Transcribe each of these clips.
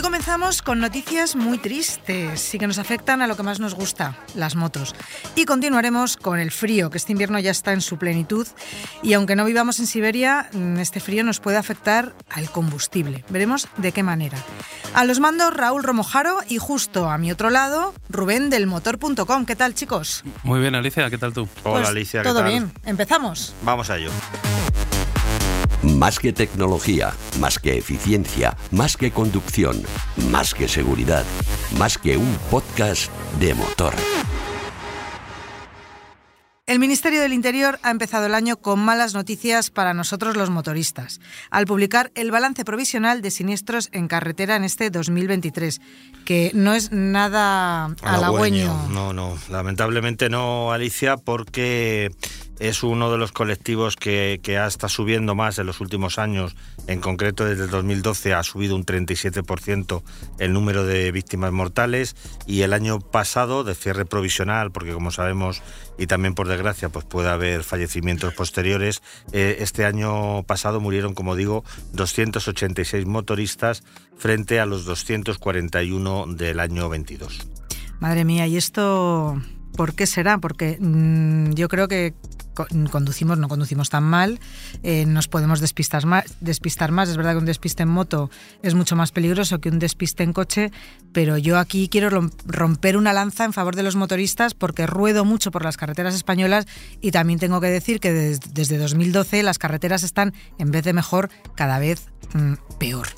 Hoy comenzamos con noticias muy tristes y que nos afectan a lo que más nos gusta, las motos. Y continuaremos con el frío, que este invierno ya está en su plenitud y aunque no vivamos en Siberia, mm, este frío nos puede afectar al combustible. Veremos de qué manera. A los mandos Raúl Romojaro y justo a mi otro lado, Rubén del motor.com. ¿Qué tal, chicos? Muy bien, Alicia, ¿qué tal tú? Hola, Pues Alicia, ¿qué Todo tal? bien. Empezamos. Vamos a ello. Más que tecnología, más que eficiencia, más que conducción, más que seguridad, más que un podcast de motor. El Ministerio del Interior ha empezado el año con malas noticias para nosotros los motoristas, al publicar el balance provisional de siniestros en carretera en este 2023, que no es nada halagüeño. No, no, lamentablemente no, Alicia, porque es uno de los colectivos que, que está subiendo más en los últimos años. En concreto, desde el 2012 ha subido un 37% el número de víctimas mortales y el año pasado, de cierre provisional, porque como sabemos y también por desgracia pues puede haber fallecimientos posteriores, eh, este año pasado murieron, como digo, 286 motoristas frente a los 241 del año 22. Madre mía, ¿y esto por qué será? Porque mm, yo creo que conducimos, no conducimos tan mal, eh, nos podemos despistar más, despistar más. Es verdad que un despiste en moto es mucho más peligroso que un despiste en coche, pero yo aquí quiero rom- romper una lanza en favor de los motoristas porque ruedo mucho por las carreteras españolas y también tengo que decir que des- desde 2012 las carreteras están, en vez de mejor, cada vez mm, peor.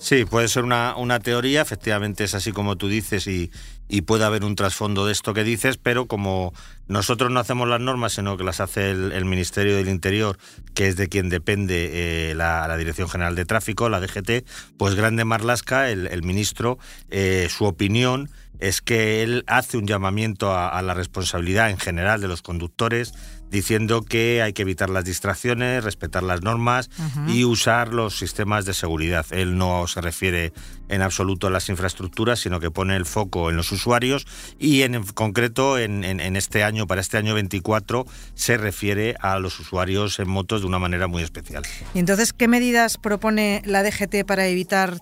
Sí, puede ser una, una teoría, efectivamente es así como tú dices y, y puede haber un trasfondo de esto que dices, pero como nosotros no hacemos las normas, sino que las hace el, Ministerio del Interior, que es de quien depende eh, la, Dirección General de Tráfico, la DGT, pues Grande Marlasca, el, el ministro, eh, su opinión es que él hace un llamamiento a la responsabilidad en general de los conductores, diciendo que hay que evitar las distracciones, respetar las normas y usar los sistemas de seguridad. Él no se refiere en absoluto a las infraestructuras, sino que pone el foco en los usuarios y en concreto en, en- en este año, para este año 24, se refiere a los usuarios en motos de una manera muy especial. Y entonces, ¿qué medidas propone la DGT para evitar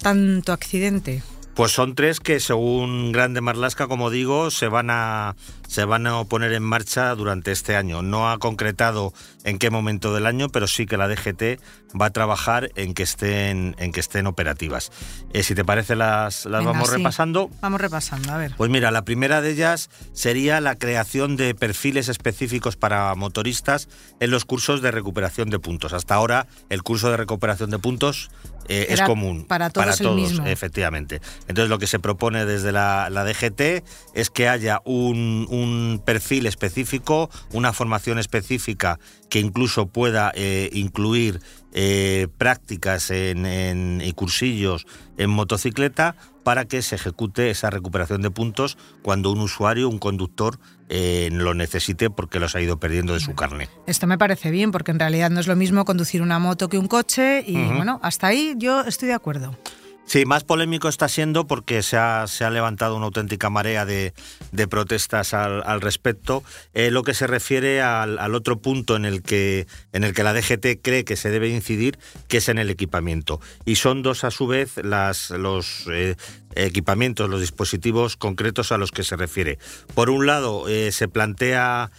tanto accidente? Pues son tres que según Grande Marlasca, como digo, se van a se van a poner en marcha durante este año. No ha concretado en qué momento del año, pero sí que la DGT va a trabajar en que estén en que estén operativas. Eh, si te parece las las Venga, vamos sí. repasando. Vamos repasando, a ver. Pues mira, la primera de ellas sería la creación de perfiles específicos para motoristas en los cursos de recuperación de puntos. Hasta ahora el curso de recuperación de puntos eh, es común para todos el mismo. efectivamente. Entonces lo que se propone desde la, la DGT es que haya un, un perfil específico, una formación específica que incluso pueda eh, incluir eh, prácticas en, en- y cursillos en motocicleta para que se ejecute esa recuperación de puntos cuando un usuario, un conductor, eh, lo necesite porque los ha ido perdiendo de su carne. Esto me parece bien, porque en realidad no es lo mismo conducir una moto que un coche y bueno, hasta ahí yo estoy de acuerdo. Sí, más polémico está siendo porque se ha, se ha levantado una auténtica marea de, de protestas al, al respecto. Eh, lo que se refiere al, otro punto en el, que, en el que la DGT cree que se debe incidir, que es en el equipamiento. Y son dos a su vez las, los eh, equipamientos, los dispositivos concretos a los que se refiere. Por un lado, eh, se plantea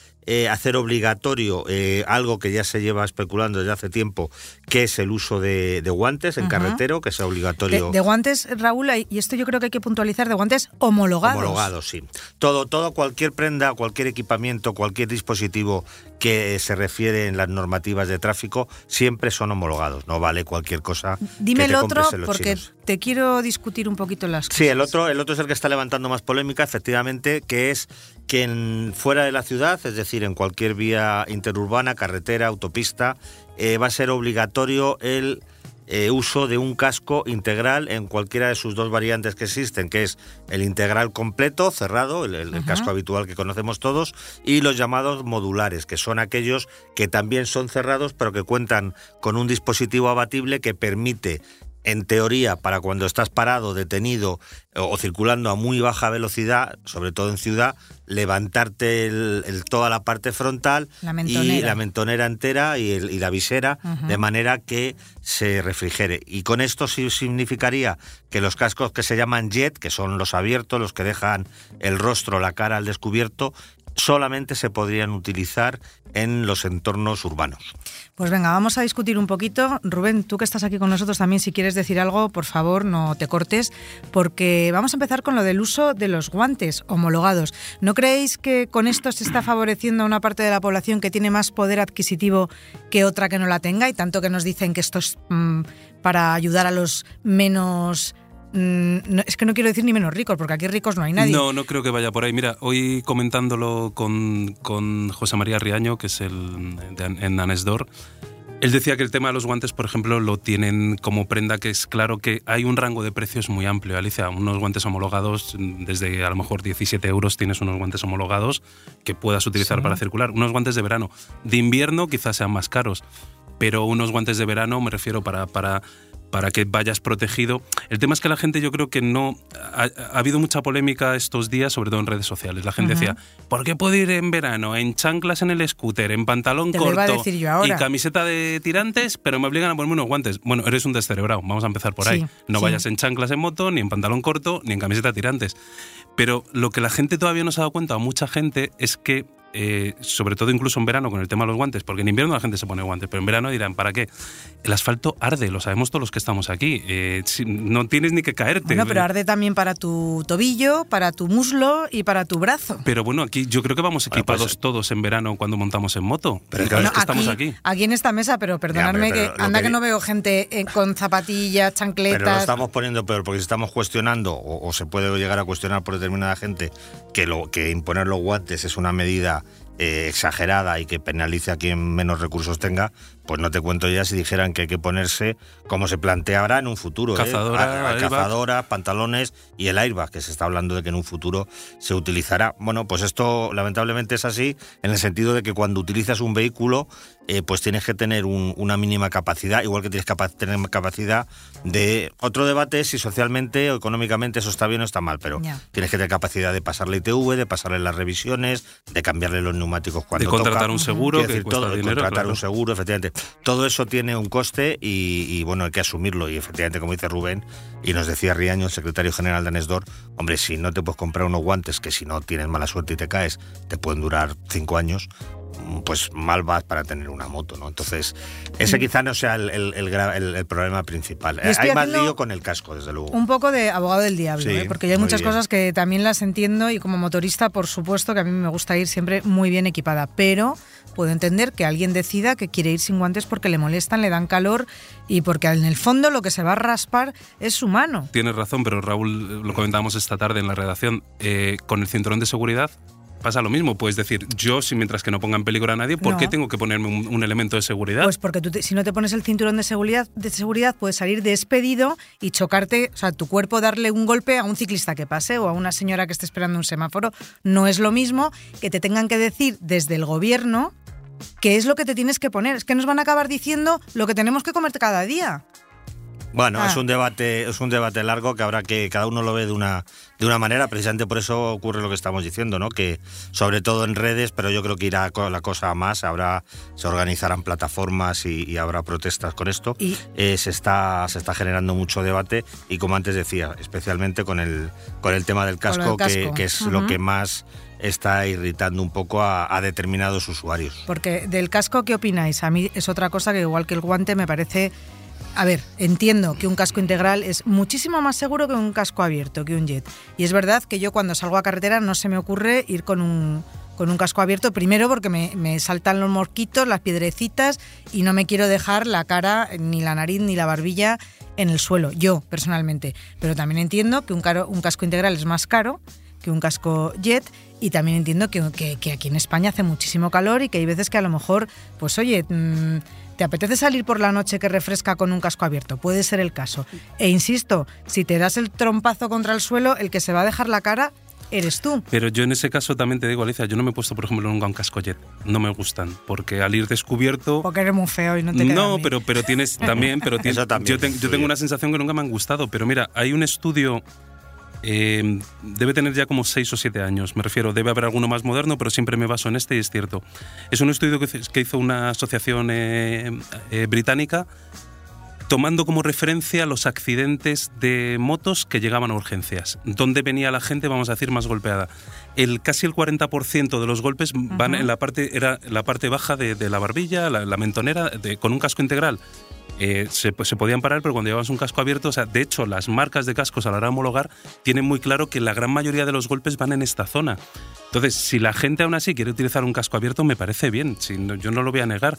hacer obligatorio algo que ya se lleva especulando desde hace tiempo, que es el uso de, de guantes en carretero, que sea De, obligatorio. de guantes, Raúl, y esto yo creo que hay que puntualizar, de guantes homologados. Homologados, sí. Todo, todo, cualquier prenda, cualquier equipamiento, cualquier dispositivo que se refiere en las normativas de tráfico, siempre son homologados. No vale cualquier cosa. Dime que el otro, compres en los porque chinos. te quiero discutir un poquito las cosas. Sí, el otro, el otro es el que está levantando más polémica, efectivamente, que es que en- fuera de la ciudad, es decir, en cualquier vía interurbana, carretera, autopista, eh, va a ser obligatorio el eh, uso de un casco integral en cualquiera de sus dos variantes que existen, que es el integral completo, cerrado, el, casco habitual que conocemos todos, y los llamados modulares, que son aquellos que también son cerrados, pero que cuentan con un dispositivo abatible que permite en teoría, para cuando estás parado, detenido o, circulando a muy baja velocidad, sobre todo en ciudad, levantarte el, toda la parte frontal y la mentonera entera y, la visera, de manera que se refrigere. Y con esto sí significaría que los cascos que se llaman jet, que son los abiertos, los que dejan el rostro, la cara al descubierto, solamente se podrían utilizar en los entornos urbanos. Pues venga, vamos a discutir un poquito. Rubén, tú que estás aquí con nosotros también, si quieres decir algo, por favor, no te cortes, porque vamos a empezar con lo del uso de los guantes homologados. ¿No creéis que con esto se está favoreciendo a una parte de la población que tiene más poder adquisitivo que otra que no la tenga? Y tanto que nos dicen que esto es mm, para ayudar a los menos Mm, es que no quiero decir ni menos ricos, porque aquí ricos no hay nadie. No, no creo que vaya por ahí. Mira, hoy comentándolo con, con José María Riaño, que es el en Anesdor, él decía que el tema de los guantes, por ejemplo, lo tienen como prenda, que es claro que hay un rango de precios muy amplio. Alicia, unos guantes homologados, desde a lo mejor 17 euros tienes unos guantes homologados que puedas utilizar para circular. Unos guantes de verano. De invierno quizás sean más caros, pero unos guantes de verano, me refiero para, para para que vayas protegido. El tema es que la gente yo creo que no... Ha, habido mucha polémica estos días, sobre todo en redes sociales. La gente decía, ¿por qué puedo ir en verano en chanclas en el scooter, en pantalón corto y camiseta de tirantes, pero me obligan a ponerme unos guantes? Bueno, eres un descerebrado, vamos a empezar por ahí. no vayas en chanclas en moto, ni en pantalón corto, ni en camiseta de tirantes. Pero lo que la gente todavía no se ha dado cuenta, mucha gente, es que eh, sobre todo incluso en verano con el tema de los guantes, porque en invierno la gente se pone guantes, pero en verano dirán, ¿para qué? El asfalto arde, lo sabemos todos los que estamos aquí. Eh, no tienes ni que caerte. No, pero arde también para tu tobillo, para tu muslo y para tu brazo. Pero bueno, aquí yo creo que vamos pues, equipados todos en verano cuando montamos en moto. Pero que estamos aquí. Aquí en esta mesa, pero perdonadme que anda que, no veo gente eh, con zapatillas, chancletas. Pero lo estamos poniendo peor porque si estamos cuestionando o, o se puede llegar a cuestionar por determinada gente que lo que imponer los guantes es una medida eh, exagerada y que penalice a quien menos recursos tenga, pues no te cuento ya si dijeran que hay que ponerse como se plantea ahora en un futuro. ¿eh? Cazadora, Cazadora, pantalones y el airbag, que se está hablando de que en un futuro se utilizará. Bueno, pues esto lamentablemente es así en el sentido de que cuando utilizas un vehículo, eh, pues tienes que tener una mínima capacidad, igual que tienes que tener capacidad de... Otro debate es si socialmente o económicamente eso está bien o está mal, pero tienes que tener capacidad de pasarle ITV, de pasarle las revisiones, de cambiarle los neumáticos cuando De contratar un seguro, que cuesta dinero, contratar un seguro, efectivamente. Todo eso tiene un coste y, bueno, hay que asumirlo. Y efectivamente, como dice Rubén, y nos decía Riaño, el secretario general de Anesdor, hombre, si no te puedes comprar unos guantes que si no tienes mala suerte y te caes, te pueden durar cinco años, pues mal vas para tener una moto, ¿no? Entonces, ese mm. quizá no sea el, el, problema principal. Hay más lío con el casco, desde luego. Un poco de abogado del diablo, ¿eh? porque hay muchas cosas que también las entiendo y como motorista, por supuesto, que a mí me gusta ir siempre muy bien equipada, pero puedo entender que alguien decida que quiere ir sin guantes porque le molestan, le dan calor y porque en el fondo lo que se va a raspar es su mano. Tienes razón, pero Raúl, lo comentábamos esta tarde en la redacción, eh, con el cinturón de seguridad pasa lo mismo. Puedes decir, yo, si mientras que no ponga en peligro a nadie, ¿por qué tengo que ponerme un, elemento de seguridad? Pues porque tú si no te pones el cinturón de seguridad, de seguridad, puedes salir despedido y chocarte, o sea, tu cuerpo darle un golpe a un ciclista que pase o a una señora que esté esperando un semáforo. No es lo mismo que te tengan que decir desde el gobierno qué es lo que te tienes que poner. Es que nos van a acabar diciendo lo que tenemos que comer cada día. Bueno, es ah. un debate, es un debate largo que habrá que cada uno lo ve de una de una manera, precisamente por eso ocurre lo que estamos diciendo, ¿no? Que sobre todo en redes, pero yo creo que irá la cosa a más, habrá se organizarán plataformas y, habrá protestas con esto. ¿Y? Eh, se está se está generando mucho debate y como antes decía, especialmente con el con el tema del casco, Que, es lo que más está irritando un poco a, a, determinados usuarios. Porque del casco, ¿qué opináis? A mí es otra cosa que igual que el guante me parece a ver, entiendo que un casco integral es muchísimo más seguro que un casco abierto, que un jet. Y es verdad que yo cuando salgo a carretera no se me ocurre ir con un, con un casco abierto, primero porque me, saltan los mosquitos, las piedrecitas y no me quiero dejar la cara, ni la nariz, ni la barbilla en el suelo, yo personalmente. Pero también entiendo que un, un casco integral es más caro que un casco jet y también entiendo que, aquí en España hace muchísimo calor y que hay veces que a lo mejor, pues oye... Mm, ¿Te apetece salir por la noche que refresca con un casco abierto? Puede ser el caso. E insisto, si te das el trompazo contra el suelo, el que se va a dejar la cara eres tú. Pero yo en ese caso también te digo, Alicia, yo no me he puesto, por ejemplo, nunca un casco jet. No me gustan, porque al ir descubierto... Porque eres muy feo y no te queda No, bien. pero, pero tienes también, pero tienes, también yo, yo tengo una sensación que nunca me han gustado. Pero mira, hay un estudio, eh, debe tener ya como 6 o 7 años, me refiero, debe haber alguno más moderno, pero siempre me baso en este y es cierto. Es un estudio que, hizo- una asociación eh, eh, británica tomando como referencia los accidentes de motos que llegaban a urgencias. ¿Dónde venía la gente, vamos a decir, más golpeada? El, casi el 40% de los golpes van en la parte, era la parte baja de, de la barbilla, la, la mentonera, de- con un casco integral. Eh, se, pues, se podían parar, pero cuando llevabas un casco abierto, o sea, de hecho, las marcas de cascos a la hora de homologar tienen muy claro que la gran mayoría de los golpes van en esta zona. Entonces, si la gente aún así quiere utilizar un casco abierto, me parece bien, si no- yo no lo voy a negar,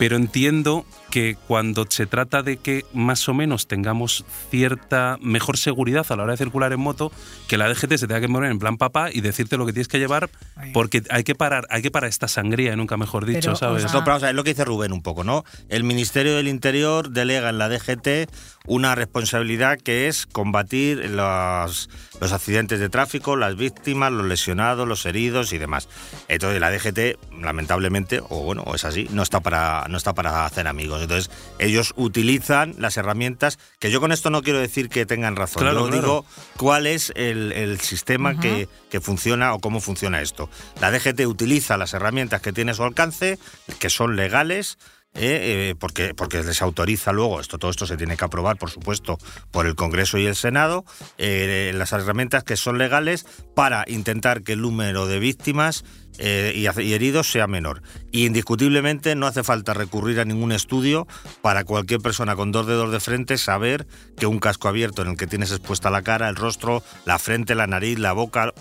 pero entiendo que cuando se trata de que más o menos tengamos cierta mejor seguridad a la hora de circular en moto, que la DGT se tenga que poner en plan papá y decirte lo que tienes que llevar, porque hay que parar, hay que parar esta sangría, nunca mejor dicho, Pero, ¿sabes? o sea, No, pero vamos a ver, es lo que dice Rubén un poco, ¿no? El Ministerio del Interior delega en la DGT una responsabilidad que es combatir los, los accidentes de tráfico, las víctimas, los lesionados, los heridos y demás. Entonces la DGT, lamentablemente, o bueno, es así, no está para, no está para hacer amigos. Entonces ellos utilizan las herramientas, que yo con esto no quiero decir que tengan razón, Claro, yo claro. digo cuál es el, el sistema que, que funciona o cómo funciona esto. La DGT utiliza las herramientas que tiene a su alcance, que son legales, eh, eh, porque, porque les autoriza luego, esto, todo esto se tiene que aprobar, por supuesto, por el Congreso y el Senado, eh, las herramientas que son legales para intentar que el número de víctimas eh, y, heridos sea menor. Y indiscutiblemente no hace falta recurrir a ningún estudio para cualquier persona con dos dedos de frente saber que un casco abierto en el que tienes expuesta la cara, el rostro, la frente, la nariz, la boca,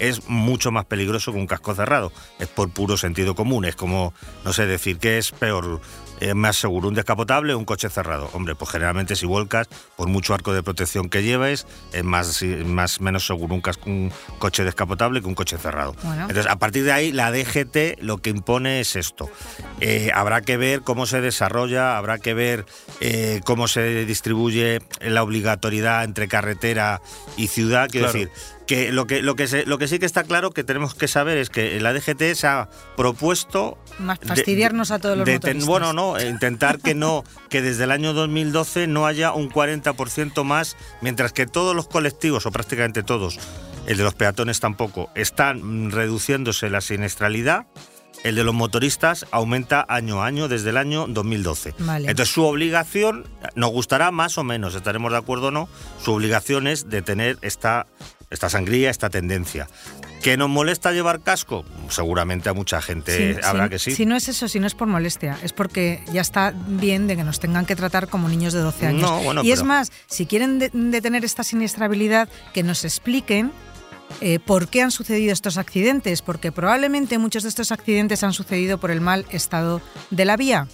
es mucho más peligroso que un casco cerrado. Es por puro sentido común. Es como, no sé, decir que es peor, es más seguro un descapotable o un coche cerrado. Hombre, pues generalmente si vuelcas, por mucho arco de protección que lleves, es más, más menos seguro un, casco, un coche descapotable que un coche cerrado. Bueno. Entonces, a partir de ahí, la DGT lo que impone es esto. Eh, habrá que ver cómo se desarrolla, habrá que ver eh, cómo se distribuye la obligatoriedad entre carretera y ciudad. Quiero Claro. decir, que lo que lo que se- lo que sí que está claro que tenemos que saber es que la DGT se ha propuesto Más de- fastidiarnos a todos los de motoristas. bueno no intentar que no que desde el año 2012 no haya un 40% más mientras que todos los colectivos o prácticamente todos el de los peatones tampoco están reduciéndose la siniestralidad el de los motoristas aumenta año a año desde el año 2012. Vale. Entonces su obligación, nos gustará más o menos, estaremos de acuerdo o no, su obligación es de tener esta, esta sangría, esta tendencia. ¿Que nos molesta llevar casco? Seguramente a mucha gente Sí, habrá sí, que sí. Si no es eso, si no es por molestia, es porque ya está bien de que nos tengan que tratar como niños de 12 años. No, bueno, y es más, si quieren de- detener esta siniestrabilidad, que nos expliquen eh, por qué han sucedido estos accidentes, porque probablemente muchos de estos accidentes han sucedido por el mal estado de la vía.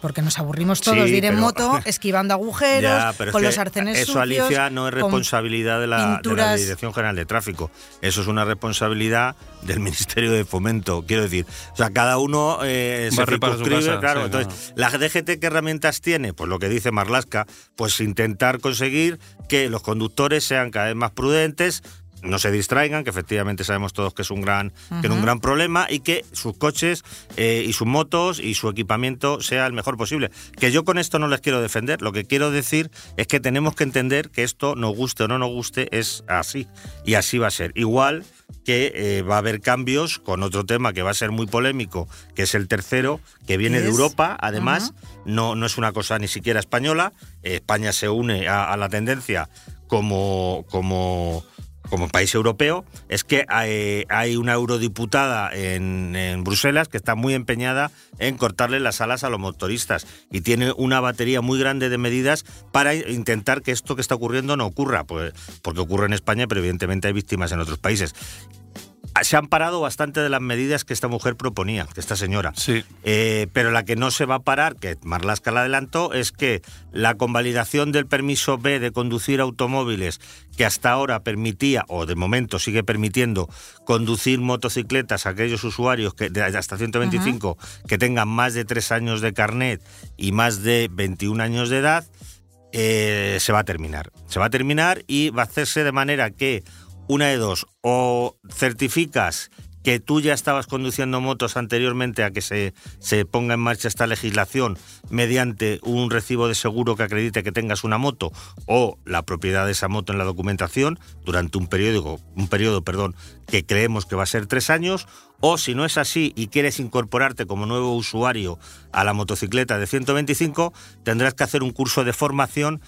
Porque nos aburrimos todos Sí, de ir en pero- moto, esquivando agujeros, Ya, pero es con los arcenes Eso, sucios, Alicia, no es responsabilidad de la, de la Dirección General de Tráfico. Eso es una responsabilidad del Ministerio de Fomento. Quiero decir, o sea, cada uno eh, se circunscribe. casa, claro, sí, entonces, ¿la DGT qué herramientas tiene? Pues lo que dice Marlasca, pues intentar conseguir que los conductores sean cada vez más prudentes, no se distraigan, que efectivamente sabemos todos que es un gran, que es un gran problema, y que sus coches eh, y sus motos y su equipamiento sea el mejor posible. Que yo con esto no les quiero defender, lo que quiero decir es que tenemos que entender que esto, nos guste o no nos guste, es así. Y así va a ser. Igual que eh, va a haber cambios con otro tema que va a ser muy polémico, que es el tercero, que viene ¿Qué de? Europa, además, no, no es una cosa ni siquiera española. España se une a, a la tendencia como, como, como país europeo. Es que hay, una eurodiputada en, en Bruselas que está muy empeñada en cortarle las alas a los motoristas y tiene una batería muy grande de medidas para intentar que esto que está ocurriendo no ocurra, pues, porque ocurre en España, pero evidentemente hay víctimas en otros países. Se han parado bastante de las medidas que esta mujer proponía, que esta señora. Sí. Eh, pero la que no se va a parar, que Marlaska la adelantó, es que la convalidación del permiso B de conducir automóviles, que hasta ahora permitía, o de momento sigue permitiendo, conducir motocicletas a aquellos usuarios que de hasta 125 que tengan más de tres años de carnet y más de 21 años de edad, eh, se va a terminar. Se va a terminar y va a hacerse de manera que una de dos, o certificas que tú ya estabas conduciendo motos anteriormente a que se, se, ponga en marcha esta legislación mediante un recibo de seguro que acredite que tengas una moto o la propiedad de esa moto en la documentación durante un periodo, un periodo perdón, que creemos que va a ser tres años, o si no es así y quieres incorporarte como nuevo usuario a la motocicleta de 125, tendrás que hacer un curso de formación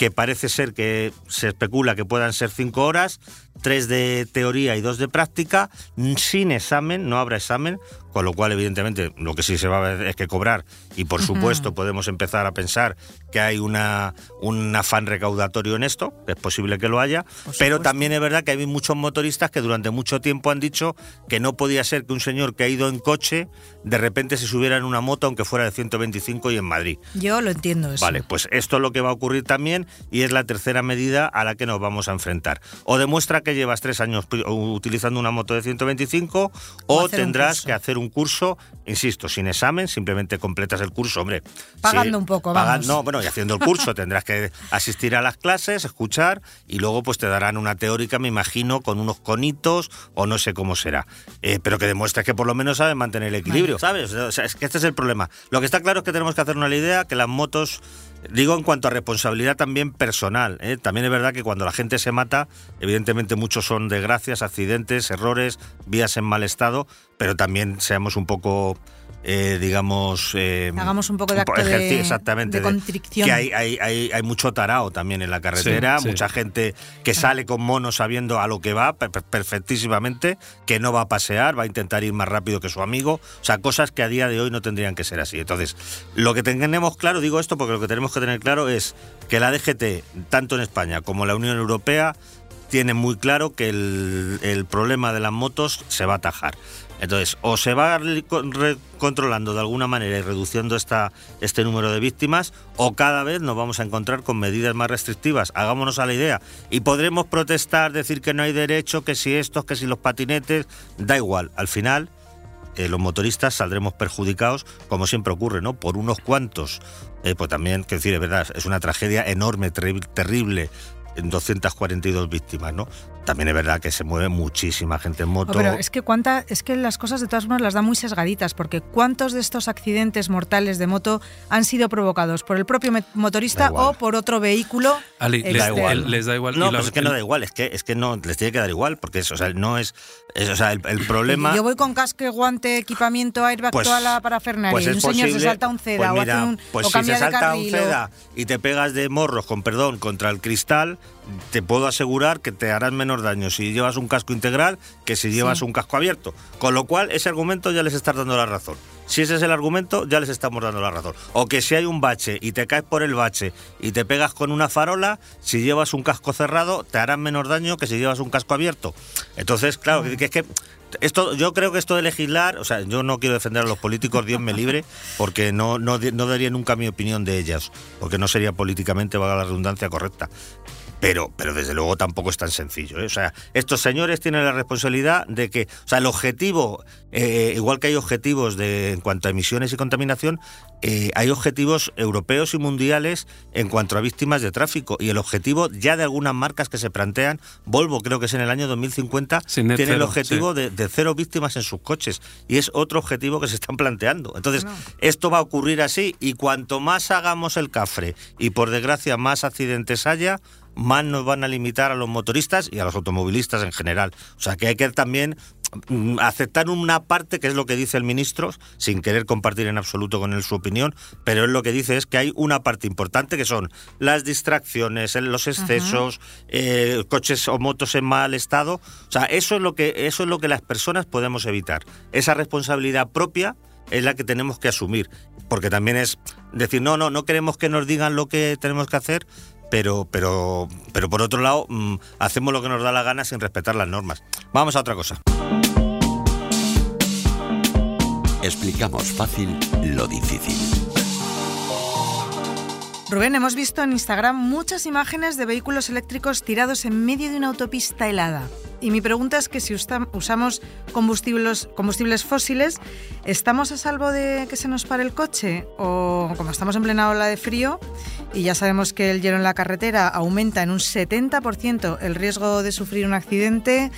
que parece ser que se especula que puedan ser cinco horas, tres de teoría y dos de práctica, sin examen, no habrá examen, con lo cual evidentemente lo que sí se va a ver es que cobrar y por supuesto podemos empezar a pensar que hay una, un afán recaudatorio en esto, es posible que lo haya, pero también es verdad que hay muchos motoristas que durante mucho tiempo han dicho que no podía ser que un señor que ha ido en coche de repente se subiera en una moto aunque fuera de 125 y en Madrid. Yo lo entiendo eso. Vale, pues esto es lo que va a ocurrir también y es la tercera medida a la que nos vamos a enfrentar. O demuestra que llevas tres años utilizando una moto de 125 o, tendrás que hacer un curso, insisto, sin examen, simplemente completas el curso, hombre. Pagando un poco, vamos. no, bueno, y haciendo el curso tendrás que asistir a las clases, escuchar y luego pues te darán una teórica, me imagino, con unos conitos o no sé cómo será. Eh, pero que demuestra que por lo menos saben mantener el equilibrio, ¿sabes? O sea, es que este es el problema. Lo que está claro es que tenemos que hacer una idea que las motos Digo en cuanto a responsabilidad también personal. ¿eh? También es verdad que cuando la gente se mata, evidentemente muchos son desgracias, accidentes, errores, vías en mal estado, pero también seamos un poco eh, digamos... Eh, Hagamos un poco de acto de, exactamente, constricción. que hay, hay, hay, hay, mucho tarao también en la carretera, mucha gente que sale con mono sabiendo a lo que va perfectísimamente, que no va a pasear, va a intentar ir más rápido que su amigo, o sea, cosas que a día de hoy no tendrían que ser así. Entonces, lo que tenemos claro, digo esto porque lo que tenemos que tener claro es que la DGT, tanto en España como en la Unión Europea, tiene muy claro que el, problema de las motos se va a atajar. Entonces, o se va controlando de alguna manera y reduciendo esta, este número de víctimas, o cada vez nos vamos a encontrar con medidas más restrictivas. Hagámonos a la idea. Y podremos protestar, decir que no hay derecho, que si estos, que si los patinetes, da igual. Al final, eh, los motoristas saldremos perjudicados, como siempre ocurre, ¿no? Por unos cuantos. Eh, pues también, que decir, es verdad, es una tragedia enorme, terrible, 242 víctimas, ¿no? También es verdad que se mueve muchísima gente en moto. pero es que cuánta, es que las cosas de todas formas las da muy sesgaditas, porque ¿cuántos de estos accidentes mortales de moto han sido provocados por el propio motorista o por otro vehículo? Ali, les, da igual. les da igual. No, pues es que no da igual, es que, es que no les tiene que dar igual, porque eso, o sea, no es, o sea, el, problema. Yo voy con casque, guante, equipamiento, airbag, pues, toda la parafernalia. Pues y un señor se salta un ceda pues o hace un, pues o si se salta un ceda y te pegas de morros, con perdón, contra el cristal, te puedo asegurar que te harás menos daño si llevas un casco integral que si llevas un casco abierto. Con lo cual, ese argumento ya les estás dando la razón. Si ese es el argumento, ya les estamos dando la razón. O que si hay un bache y te caes por el bache y te pegas con una farola, si llevas un casco cerrado, te harán menos daño que si llevas un casco abierto. Entonces, claro, que es que esto, yo creo que esto de legislar, o sea, yo no quiero defender a los políticos, Dios me libre, porque no, no, no daría nunca mi opinión de ellas, porque no sería políticamente, valga la redundancia, correcta. Pero, pero desde luego tampoco es tan sencillo. ¿eh? O sea, estos señores tienen la responsabilidad de que, o sea, el objetivo, eh, igual que hay objetivos de, en cuanto a emisiones y contaminación, eh, hay objetivos europeos y mundiales en cuanto a víctimas de tráfico. Y el objetivo ya de algunas marcas que se plantean, Volvo creo que es en el año 2050, tiene el objetivo de, cero víctimas en sus coches. Y es otro objetivo que se están planteando. Entonces, esto va a ocurrir así y cuanto más hagamos el cafre y por desgracia más accidentes haya, más nos van a limitar a los motoristas y a los automovilistas en general. O sea que hay que también mm, aceptar una parte que es lo que dice el ministro, sin querer compartir en absoluto con él su opinión, pero él lo que dice es que hay una parte importante que son las distracciones, los excesos, eh, coches o motos en mal estado. O sea, eso es lo que eso es lo que las personas podemos evitar. Esa responsabilidad propia es la que tenemos que asumir, porque también es decir, no, no, no queremos que nos digan lo que tenemos que hacer, pero, pero, pero por otro lado, mm, hacemos lo que nos da la gana sin respetar las normas. Vamos a otra cosa. Explicamos fácil lo difícil. Rubén, hemos visto en Instagram muchas imágenes de vehículos eléctricos tirados en medio de una autopista helada. Y mi pregunta es que si usamos combustibles, combustibles fósiles, ¿estamos a salvo de que se nos pare el coche? O como estamos en plena ola de frío y ya sabemos que el hielo en la carretera aumenta en un 70% el riesgo de sufrir un accidente,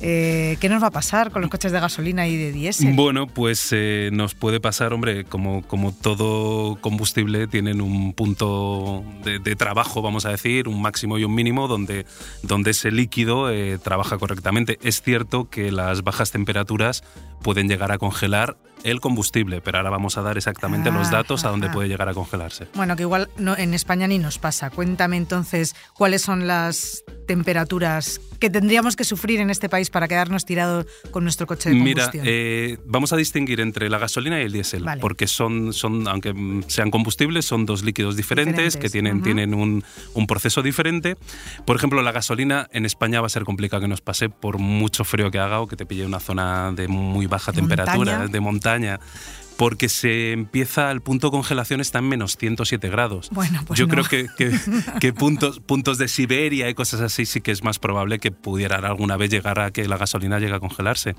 eh, ¿qué nos va a pasar con los coches de gasolina y de diésel? Bueno, pues eh, nos puede pasar, hombre, como, como todo combustible tienen un punto de, trabajo, vamos a decir, un máximo y un mínimo, donde, donde ese líquido eh, trabaja correctamente. Es cierto que las bajas temperaturas pueden llegar a congelar el combustible, pero ahora vamos a dar exactamente los ah, datos a dónde puede llegar a congelarse. Bueno, que igual no, en España ni nos pasa. Cuéntame entonces cuáles son las temperaturas que tendríamos que sufrir en este país para quedarnos tirados con nuestro coche de combustión? Mira, eh, vamos a distinguir entre la gasolina y el diésel, porque son, son, aunque sean combustibles, son dos líquidos diferentes, que tienen, tienen un, un, proceso diferente. Por ejemplo, la gasolina en España va a ser complicado que nos pase por mucho frío que haga o que te pille una zona de muy baja temperatura, de montaña 三年。Porque se empieza, el punto de congelación está en menos 107 grados. Bueno, pues Yo creo que, que, puntos, puntos de Siberia y cosas así sí que es más probable que pudieran alguna vez llegar a que la gasolina llegue a congelarse.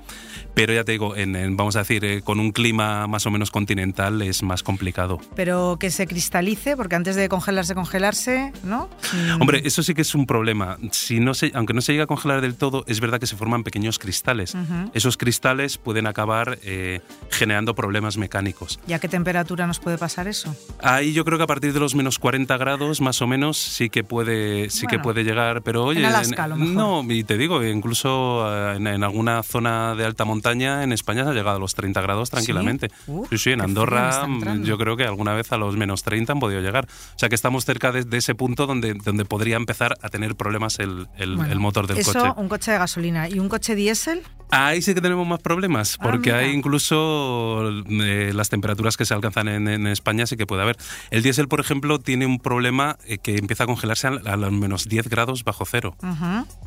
Pero ya te digo, en, vamos a decir, eh, con un clima más o menos continental es más complicado. Pero que se cristalice, porque antes de congelarse, congelarse, ¿no? Mm. Hombre, eso sí que es un problema. Si no se, aunque no se llega a congelar del todo, es verdad que se forman pequeños cristales. Esos cristales pueden acabar eh, generando problemas mecánicos. ¿Y a qué temperatura nos puede pasar eso? Ahí yo creo que a partir de los menos 40 grados más o menos sí que puede, sí que puede llegar, pero oye, en no, y te digo, incluso eh, en, alguna zona de alta montaña en España se ha llegado a los 30 grados tranquilamente. Sí, sí, en Andorra mm, yo creo que alguna vez a los menos 30 han podido llegar. O sea que estamos cerca de, ese punto donde, donde podría empezar a tener problemas el, el, motor del eso, coche. un coche de gasolina. ¿Y un coche diésel? Ahí sí que tenemos más problemas, ah, porque hay incluso eh, las temperaturas que se alcanzan en, España sí que puede haber. El diésel, por ejemplo, tiene un problema eh, que empieza a congelarse a, los menos 10 grados bajo cero.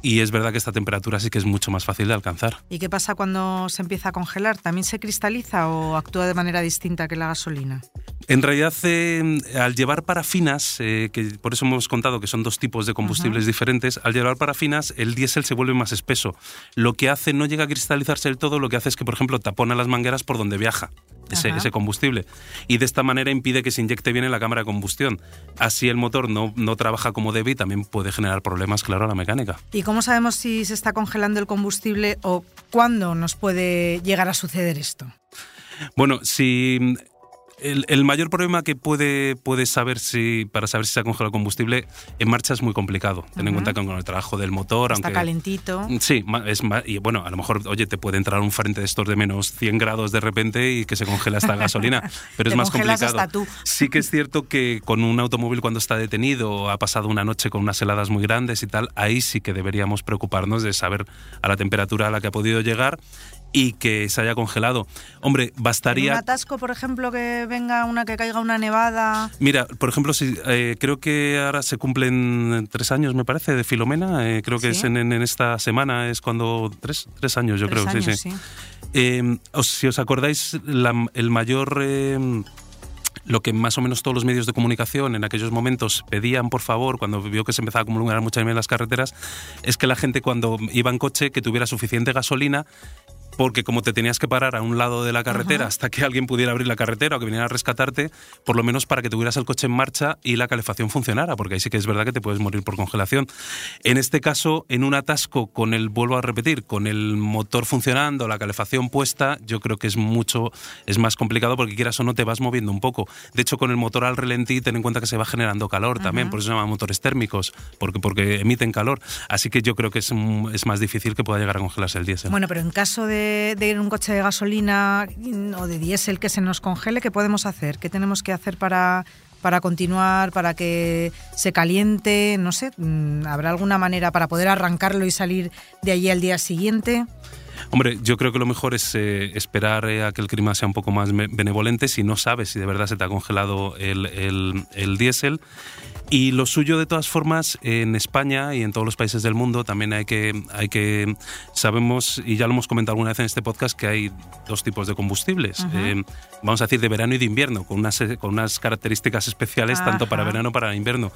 Y es verdad que esta temperatura sí que es mucho más fácil de alcanzar. ¿Y qué pasa cuando se empieza a congelar? ¿También se cristaliza o actúa de manera distinta que la gasolina? En realidad, eh, al llevar parafinas, que por eso hemos contado que son dos tipos de combustibles diferentes, al llevar parafinas el diésel se vuelve más espeso. Lo que hace no llega cristalizarse del todo, lo que hace es que, por ejemplo, tapona las mangueras por donde viaja ese, ese, combustible. Y de esta manera impide que se inyecte bien en la cámara de combustión. Así el motor no, no trabaja como debe y también puede generar problemas, claro, a la mecánica. ¿Y cómo sabemos si se está congelando el combustible o cuándo nos puede llegar a suceder esto? Bueno, si el, mayor problema que puede, puede saber si, para saber si se ha congelado el combustible en marcha es muy complicado. Ten en cuenta que con el trabajo del motor. Está calentito. Sí, es y bueno, a lo mejor, oye, te puede entrar un frente de estos de menos 100 grados de repente y que se congela esta gasolina. Pero es más complicado. Hasta tú. Sí que es cierto que con un automóvil cuando está detenido, ha pasado una noche con unas heladas muy grandes y tal, ahí sí que deberíamos preocuparnos de saber a la temperatura a la que ha podido llegar y que se haya congelado. Hombre, bastaría... ¿Un atasco, por ejemplo, que venga una, que caiga una nevada? Mira, por ejemplo, si, eh, creo que ahora se cumplen tres años, me parece, de Filomena. Eh, creo que es en, esta semana, es cuando... Tres, tres años, yo creo, sí, sí. Eh, si os acordáis, el mayor lo que más o menos todos los medios de comunicación en aquellos momentos pedían, por favor, cuando vio que se empezaba a acumular mucha nieve en las carreteras, es que la gente cuando iba en coche que tuviera suficiente gasolina porque como te tenías que parar a un lado de la carretera hasta que alguien pudiera abrir la carretera o que viniera a rescatarte, por lo menos para que tuvieras el coche en marcha y la calefacción funcionara, porque ahí sí que es verdad que te puedes morir por congelación. En este caso, en un atasco con el, vuelvo a repetir, con el motor funcionando, la calefacción puesta, yo creo que es mucho, es más complicado porque quieras o no te vas moviendo un poco. De hecho, con el motor al relentí, ten en cuenta que se va generando calor también, por eso se llaman motores térmicos, porque, porque emiten calor. Así que yo creo que es, es más difícil que pueda llegar a congelarse el diésel. Bueno, pero en caso de de, ir un coche de gasolina o de diésel que se nos congele, ¿qué podemos hacer? ¿Qué tenemos que hacer para, para continuar, para que se caliente? No sé, mm, ¿habrá alguna manera para poder arrancarlo y salir de allí al día siguiente? Hombre, yo creo que lo mejor es eh, esperar eh, a que el clima sea un poco más benevolente si no sabes si de verdad se te ha congelado el, el, el diésel Y lo suyo, de todas formas, en España y en todos los países del mundo también hay que, hay que sabemos, y ya lo hemos comentado alguna vez en este podcast, que hay dos tipos de combustibles. Eh, vamos a decir de verano y de invierno, con unas, con unas características especiales tanto para verano como para invierno.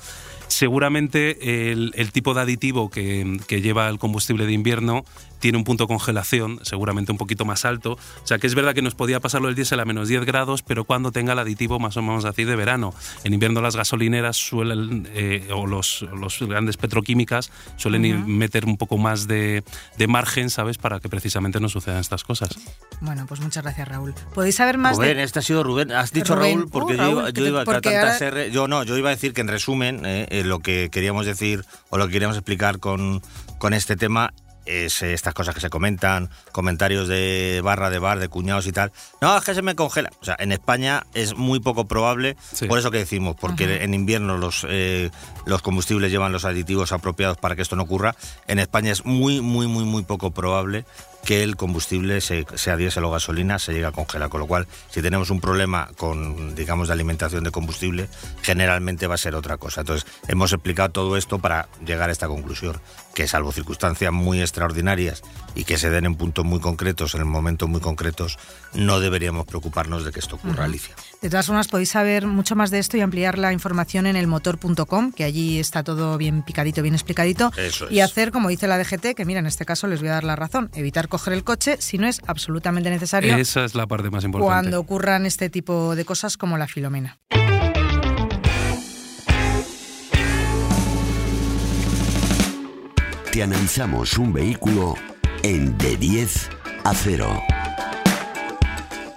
Seguramente el, el tipo de aditivo que, que lleva el combustible de invierno tiene un punto de congelación, seguramente un poquito más alto. O sea que es verdad que nos podía pasarlo el diésel a menos 10 grados, pero cuando tenga el aditivo más o menos así de verano. En invierno las gasolineras suelen, eh, o los, los, grandes petroquímicas suelen meter un poco más de, de, margen, ¿sabes? Para que precisamente no sucedan estas cosas. Bueno, pues muchas gracias, Raúl. ¿Podéis saber más Rubén, de... este ha sido Rubén. Has dicho Raúl porque yo, iba, yo iba a Yo no, yo iba a decir que en resumen eh, eh, lo que queríamos decir o lo que queríamos explicar con, con este tema es estas cosas que se comentan, comentarios de barra de bar, de cuñados y tal. No, es que se me congela. O sea, en España es muy poco probable, por eso que decimos, porque en invierno los, eh, los combustibles llevan los aditivos apropiados para que esto no ocurra. En España es muy, muy, muy, muy poco probable que el combustible, sea diésel o gasolina, se llegue a congelar. Con lo cual, si tenemos un problema con, digamos, de alimentación de combustible, generalmente va a ser otra cosa. Entonces, hemos explicado todo esto para llegar a esta conclusión, que salvo circunstancias muy extraordinarias y que se den en puntos muy concretos, en momentos muy concretos, no deberíamos preocuparnos de que esto ocurra, Alicia. De todas formas, podéis saber mucho más de esto y ampliar la información en elmotor.com, que allí está todo bien picadito, bien explicadito. Eso es. Y hacer como dice la DGT, que mira, en este caso les voy a dar la razón, evitar coger el coche si no es absolutamente necesario. Esa es la parte más importante. Cuando ocurran este tipo de cosas como la filomena. Te analizamos un vehículo en de 10 a 0.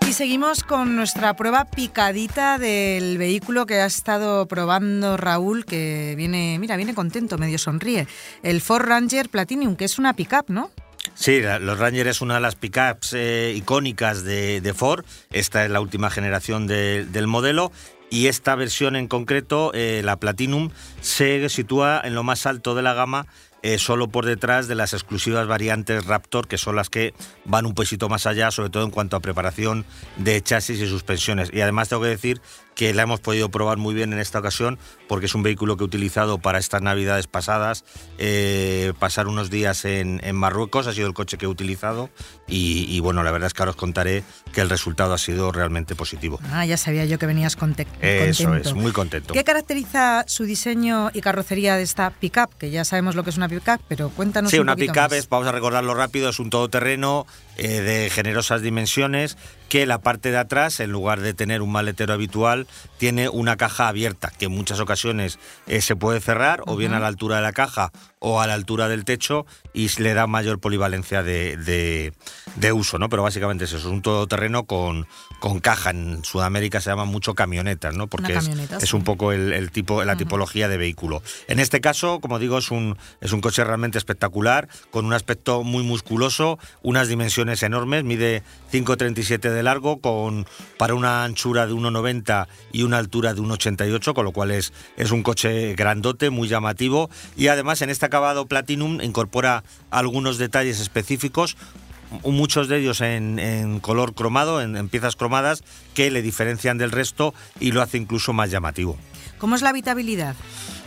Y seguimos con nuestra prueba picadita del vehículo que ha estado probando Raúl, que viene, mira, viene contento, medio sonríe. El Ford Ranger Platinum, que es una pickup, ¿no? Sí, los Ranger es una de las pickups eh, icónicas de, de, Ford. Esta es la última generación de, del modelo. Y esta versión en concreto, eh, la Platinum, se sitúa en lo más alto de la gama eh, solo por detrás de las exclusivas variantes Raptor, que son las que van un poquito más allá, sobre todo en cuanto a preparación de chasis y suspensiones. Y además tengo que decir que la hemos podido probar muy bien en esta ocasión, porque es un vehículo que he utilizado para estas navidades pasadas, eh, pasar unos días en, en, Marruecos, ha sido el coche que he utilizado, y, y, bueno, la verdad es que ahora os contaré que el resultado ha sido realmente positivo. Ah, ya sabía yo que venías conte Eso contento. es, muy contento. ¿Qué caracteriza su diseño y carrocería de esta pickup? Que ya sabemos lo que es una pickup, pero cuéntanos sí, un una pickup es, vamos a recordarlo rápido, es un todoterreno eh, de generosas dimensiones que la parte de atrás, en lugar de tener un maletero habitual, tiene una caja abierta, que en muchas ocasiones eh, se puede cerrar, uh -huh. o bien a la altura de la caja o a la altura del techo, y le da mayor polivalencia de, de, de uso, ¿no? Pero básicamente es eso, es un todoterreno con, con caja. En Sudamérica se llama mucho camionetas, ¿no? Porque camioneta, es, sí. es, un poco el, el tipo, la uh -huh. tipología de vehículo. En este caso, como digo, es un, es un coche realmente espectacular, con un aspecto muy musculoso, unas dimensiones enormes, mide 5,37 de largo, con, para una anchura de 1,90 y una altura de 1,88, con lo cual es, es un coche grandote, muy llamativo, y además en este acabado Platinum incorpora algunos detalles específicos, muchos de ellos en, en color cromado, en, en, piezas cromadas, que le diferencian del resto y lo hace incluso más llamativo. ¿Cómo es la habitabilidad?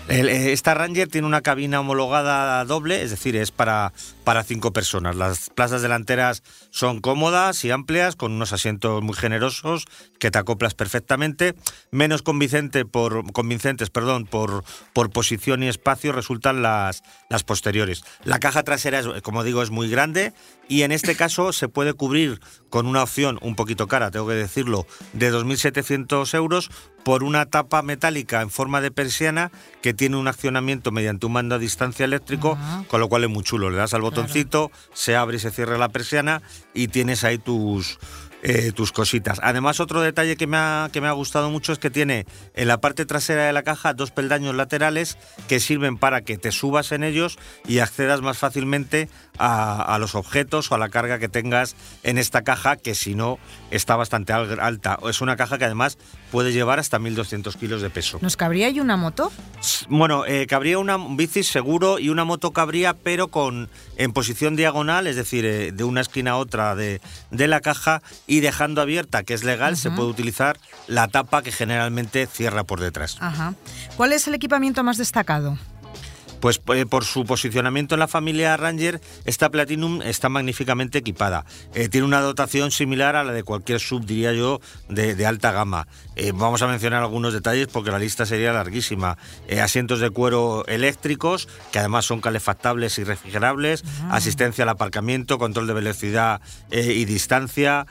El, esta Ranger tiene una cabina homologada doble, es decir, es para, para cinco personas. Las plazas delanteras son cómodas y amplias, con unos asientos muy generosos que te acoplas perfectamente. Menos convincente por, convincentes perdón, por, por posición y espacio resultan las, las posteriores. La caja trasera, es, como digo, es muy grande y en este caso se puede cubrir con una opción un poquito cara, tengo que decirlo, de 2.700 euros por una tapa metálica en forma de persiana que tiene un accionamiento mediante un mando a distancia eléctrico, uh -huh. con lo cual es muy chulo. Le das al se abre y se cierra la persiana y tienes ahí tus, eh, tus cositas. Además, otro detalle que me, ha, que me ha gustado mucho es que tiene en la parte trasera de la caja dos peldaños laterales que sirven para que te subas en ellos y accedas más fácilmente a, a los objetos o a la carga que tengas en esta caja, que si no está bastante alta. Es una caja que además puede llevar hasta 1.200 kilos de peso. ¿Nos cabría ahí una moto? Bueno, eh, cabría una bici seguro y una moto cabría, pero con en posición diagonal, es decir, eh, de una esquina a otra de, de la caja y dejando abierta, que es legal, se puede utilizar la tapa que generalmente cierra por detrás. Ajá. ¿Cuál es el equipamiento más destacado? Pues eh, por su posicionamiento en la familia Ranger, esta Platinum está magníficamente equipada. Eh, tiene una dotación similar a la de cualquier sub, diría yo, de, alta gama. Eh, vamos a mencionar algunos detalles porque la lista sería larguísima. asientos de cuero eléctricos, que además son calefactables y refrigerables, ah. asistencia al aparcamiento, control de velocidad y distancia,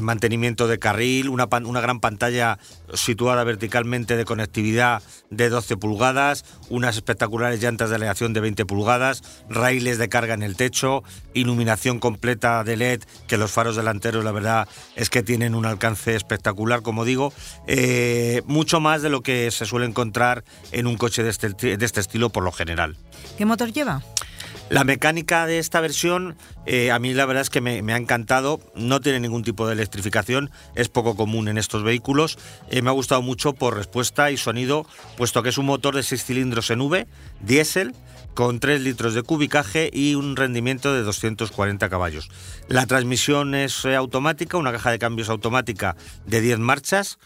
mantenimiento de carril, una, una gran pantalla situada verticalmente de conectividad de 12 pulgadas, unas espectaculares llantas de aleación de 20 pulgadas, raíles de carga en el techo, iluminación completa de LED, que los faros delanteros la verdad es que tienen un alcance espectacular, como digo, eh, mucho más de lo que se suele encontrar en un coche de este, de este estilo por lo general. ¿Qué motor lleva? La mecánica de esta versión eh, a mí la verdad es que me, ha encantado, no tiene ningún tipo de electrificación, es poco común en estos vehículos, eh, me ha gustado mucho por respuesta y sonido, puesto que es un motor de 6 cilindros en V, diésel, con 3 litros de cubicaje y un rendimiento de 240 caballos. La transmisión es eh, automática, una caja de cambios automática de 10 marchas,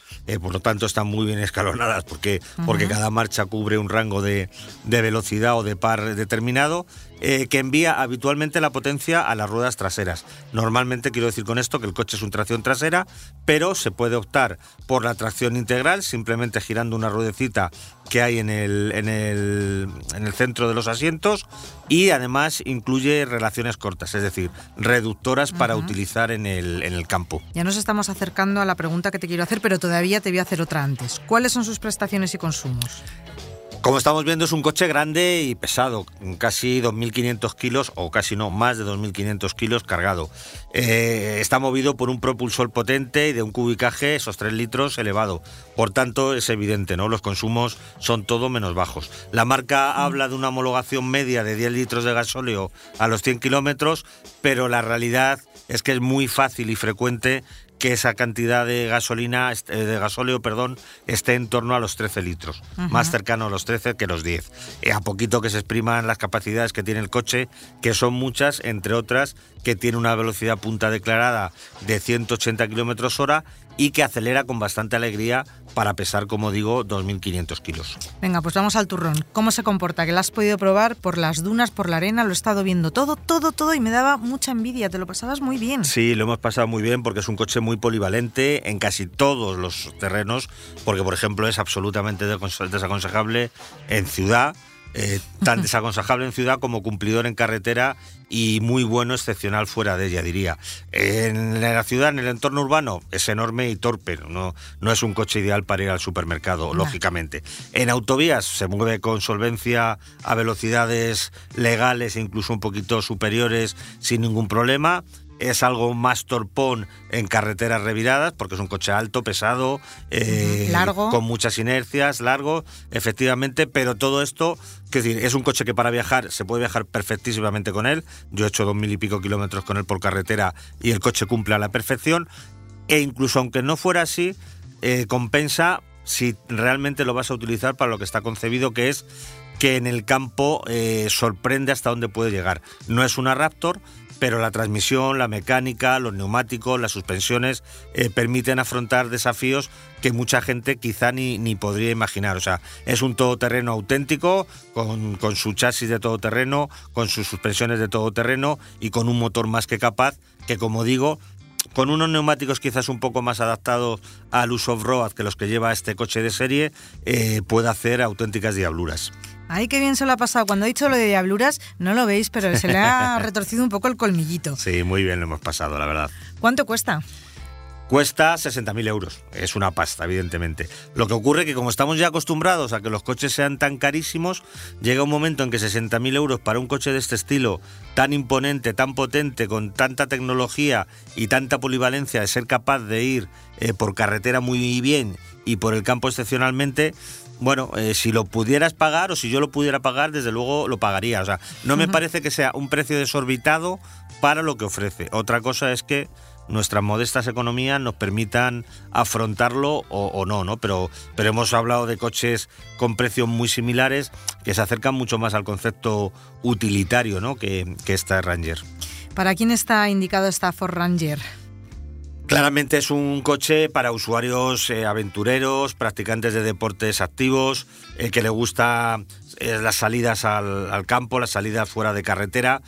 por lo tanto están muy bien escalonadas porque, porque cada marcha cubre un rango de, de velocidad o de par determinado eh, que envía habitualmente la potencia a las ruedas traseras. Normalmente quiero decir con esto que el coche es un tracción trasera, pero se puede optar por la tracción integral simplemente girando una ruedecita que hay en el, en el, en el centro de los asientos y además incluye relaciones cortas, es decir, reductoras para utilizar en el, en el campo. Ya nos estamos acercando a la pregunta que te quiero hacer, pero todavía te voy a hacer otra antes. ¿Cuáles son sus prestaciones y consumos? Como estamos viendo, es un coche grande y pesado, casi 2.500 kilos, o casi no, más de 2.500 kilos cargado. Eh, está movido por un propulsor potente y de un cubicaje, esos 3 litros, elevado. Por tanto, es evidente, ¿no? Los consumos son todo menos bajos. La marca habla de una homologación media de 10 litros de gasóleo a los 100 kilómetros, pero la realidad es que es muy fácil y frecuente que esa cantidad de gasolina, eh, de gasóleo, perdón, esté en torno a los 13 litros, más cercano a los 13 que los 10. Y a poquito que se expriman las capacidades que tiene el coche, que son muchas, entre otras, que tiene una velocidad punta declarada de 180 kilómetros hora y que acelera con bastante alegría para pesar, como digo, 2.500 kilos. Venga, pues vamos al turrón. ¿Cómo se comporta? Que lo has podido probar por las dunas, por la arena, lo he estado viendo todo, todo, todo y me daba mucha envidia. Te lo pasabas muy bien. Sí, lo hemos pasado muy bien porque es un coche muy polivalente en casi todos los terrenos, porque por ejemplo es absolutamente desaconsejable en ciudad eh, tan desaconsejable en ciudad como cumplidor en carretera y muy bueno, excepcional fuera de ella, diría. En la ciudad, en el entorno urbano, es enorme y torpe, no, no es un coche ideal para ir al supermercado, lógicamente. En autovías se mueve con solvencia a velocidades legales, incluso un poquito superiores, sin ningún problema es algo más torpón en carreteras reviradas, porque es un coche alto, pesado, eh, largo. con muchas inercias, largo, efectivamente, pero todo esto, es decir, es un coche que para viajar se puede viajar perfectísimamente con él. Yo he hecho dos mil y pico kilómetros con él por carretera y el coche cumple a la perfección. E incluso aunque no fuera así, eh, compensa si realmente lo vas a utilizar para lo que está concebido, que es que en el campo eh, sorprende hasta dónde puede llegar. No es una Raptor, pero la transmisión, la mecánica, los neumáticos, las suspensiones eh, permiten afrontar desafíos que mucha gente quizá ni, ni, podría imaginar. O sea, es un todoterreno auténtico, con, con su chasis de todoterreno, con sus suspensiones de todoterreno y con un motor más que capaz, que como digo, con unos neumáticos quizás un poco más adaptados al uso off-road que los que lleva este coche de serie, eh, puede hacer auténticas diabluras. Ay, qué bien se lo ha pasado. Cuando ha dicho lo de diabluras, no lo veis, pero se le ha retorcido un poco el colmillito. Sí, muy bien lo hemos pasado, la verdad. ¿Cuánto cuesta? Cuesta 60.000 euros. Es una pasta, evidentemente. Lo que ocurre es que como estamos ya acostumbrados a que los coches sean tan carísimos, llega un momento en que 60.000 euros para un coche de este estilo, tan imponente, tan potente, con tanta tecnología y tanta polivalencia de ser capaz de ir eh, por carretera muy bien y por el campo excepcionalmente, bueno, eh, si lo pudieras pagar o si yo lo pudiera pagar, desde luego lo pagaría. O sea, no me parece que sea un precio desorbitado para lo que ofrece. Otra cosa es que nuestras modestas economías nos permitan afrontarlo o, no, ¿no? Pero, pero hemos hablado de coches con precios muy similares que se acercan mucho más al concepto utilitario, ¿no? Que, que esta Ranger. ¿Para quién está indicado esta Ford Ranger? Claramente es un coche para usuarios eh, aventureros, practicantes de deportes activos, eh, que le gusta eh, las salidas al, al campo, las salidas fuera de carretera.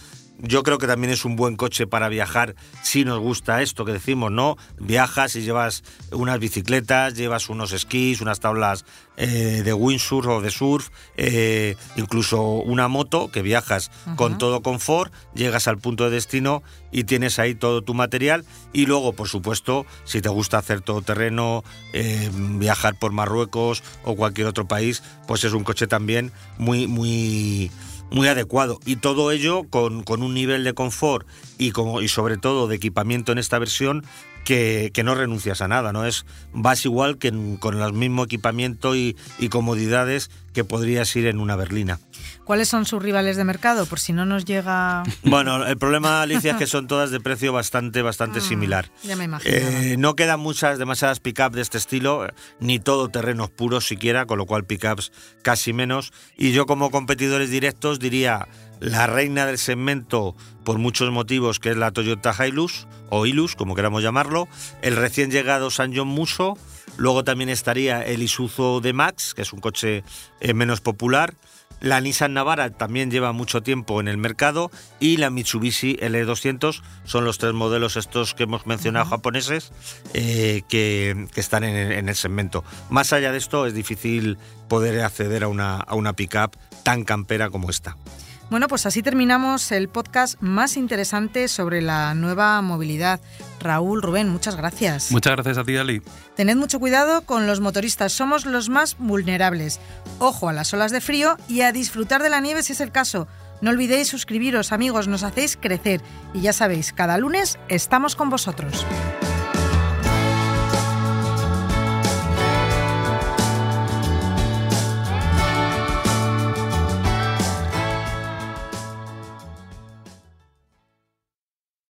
Yo creo que también es un buen coche para viajar si nos gusta esto que decimos, ¿no? Viajas y llevas unas bicicletas, llevas unos esquís, unas tablas eh, de windsurf o de surf, eh, incluso una moto que viajas con todo confort, llegas al punto de destino y tienes ahí todo tu material y luego, por supuesto, si te gusta hacer todo terreno, eh, viajar por Marruecos o cualquier otro país, pues es un coche también muy, muy muy adecuado. Y todo ello con, con un nivel de confort y, como, y sobre todo de equipamiento en esta versión que, que, no renuncias a nada, ¿no? Es, vas igual que en, con el mismo equipamiento y, y, comodidades que podrías ir en una berlina. ¿Cuáles son sus rivales de mercado? Por si no nos llega. Bueno, el problema, Alicia, es que son todas de precio bastante, bastante similar. Ya me imagino. Eh, no quedan muchas, demasiadas pickups de este estilo, ni todo terrenos puros siquiera, con lo cual pickups casi menos. Y yo, como competidores directos, diría la reina del segmento por muchos motivos, que es la Toyota Hilux o Hilux, como queramos llamarlo, el recién llegado San John Muso, luego también estaría el Isuzu D-Max, que es un coche eh, menos popular, la Nissan Navara también lleva mucho tiempo en el mercado y la Mitsubishi L200 son los tres modelos estos que hemos mencionado japoneses eh, que, que, están en el, en el, segmento. Más allá de esto es difícil poder acceder a una, a una pickup tan campera como esta. Bueno, pues así terminamos el podcast más interesante sobre la nueva movilidad. Raúl, Rubén, muchas gracias. Muchas gracias a ti, Ali. Tened mucho cuidado con los motoristas, somos los más vulnerables. Ojo a las olas de frío y a disfrutar de la nieve si es el caso. No olvidéis suscribiros, amigos, nos hacéis crecer. Y ya sabéis, cada lunes estamos con vosotros.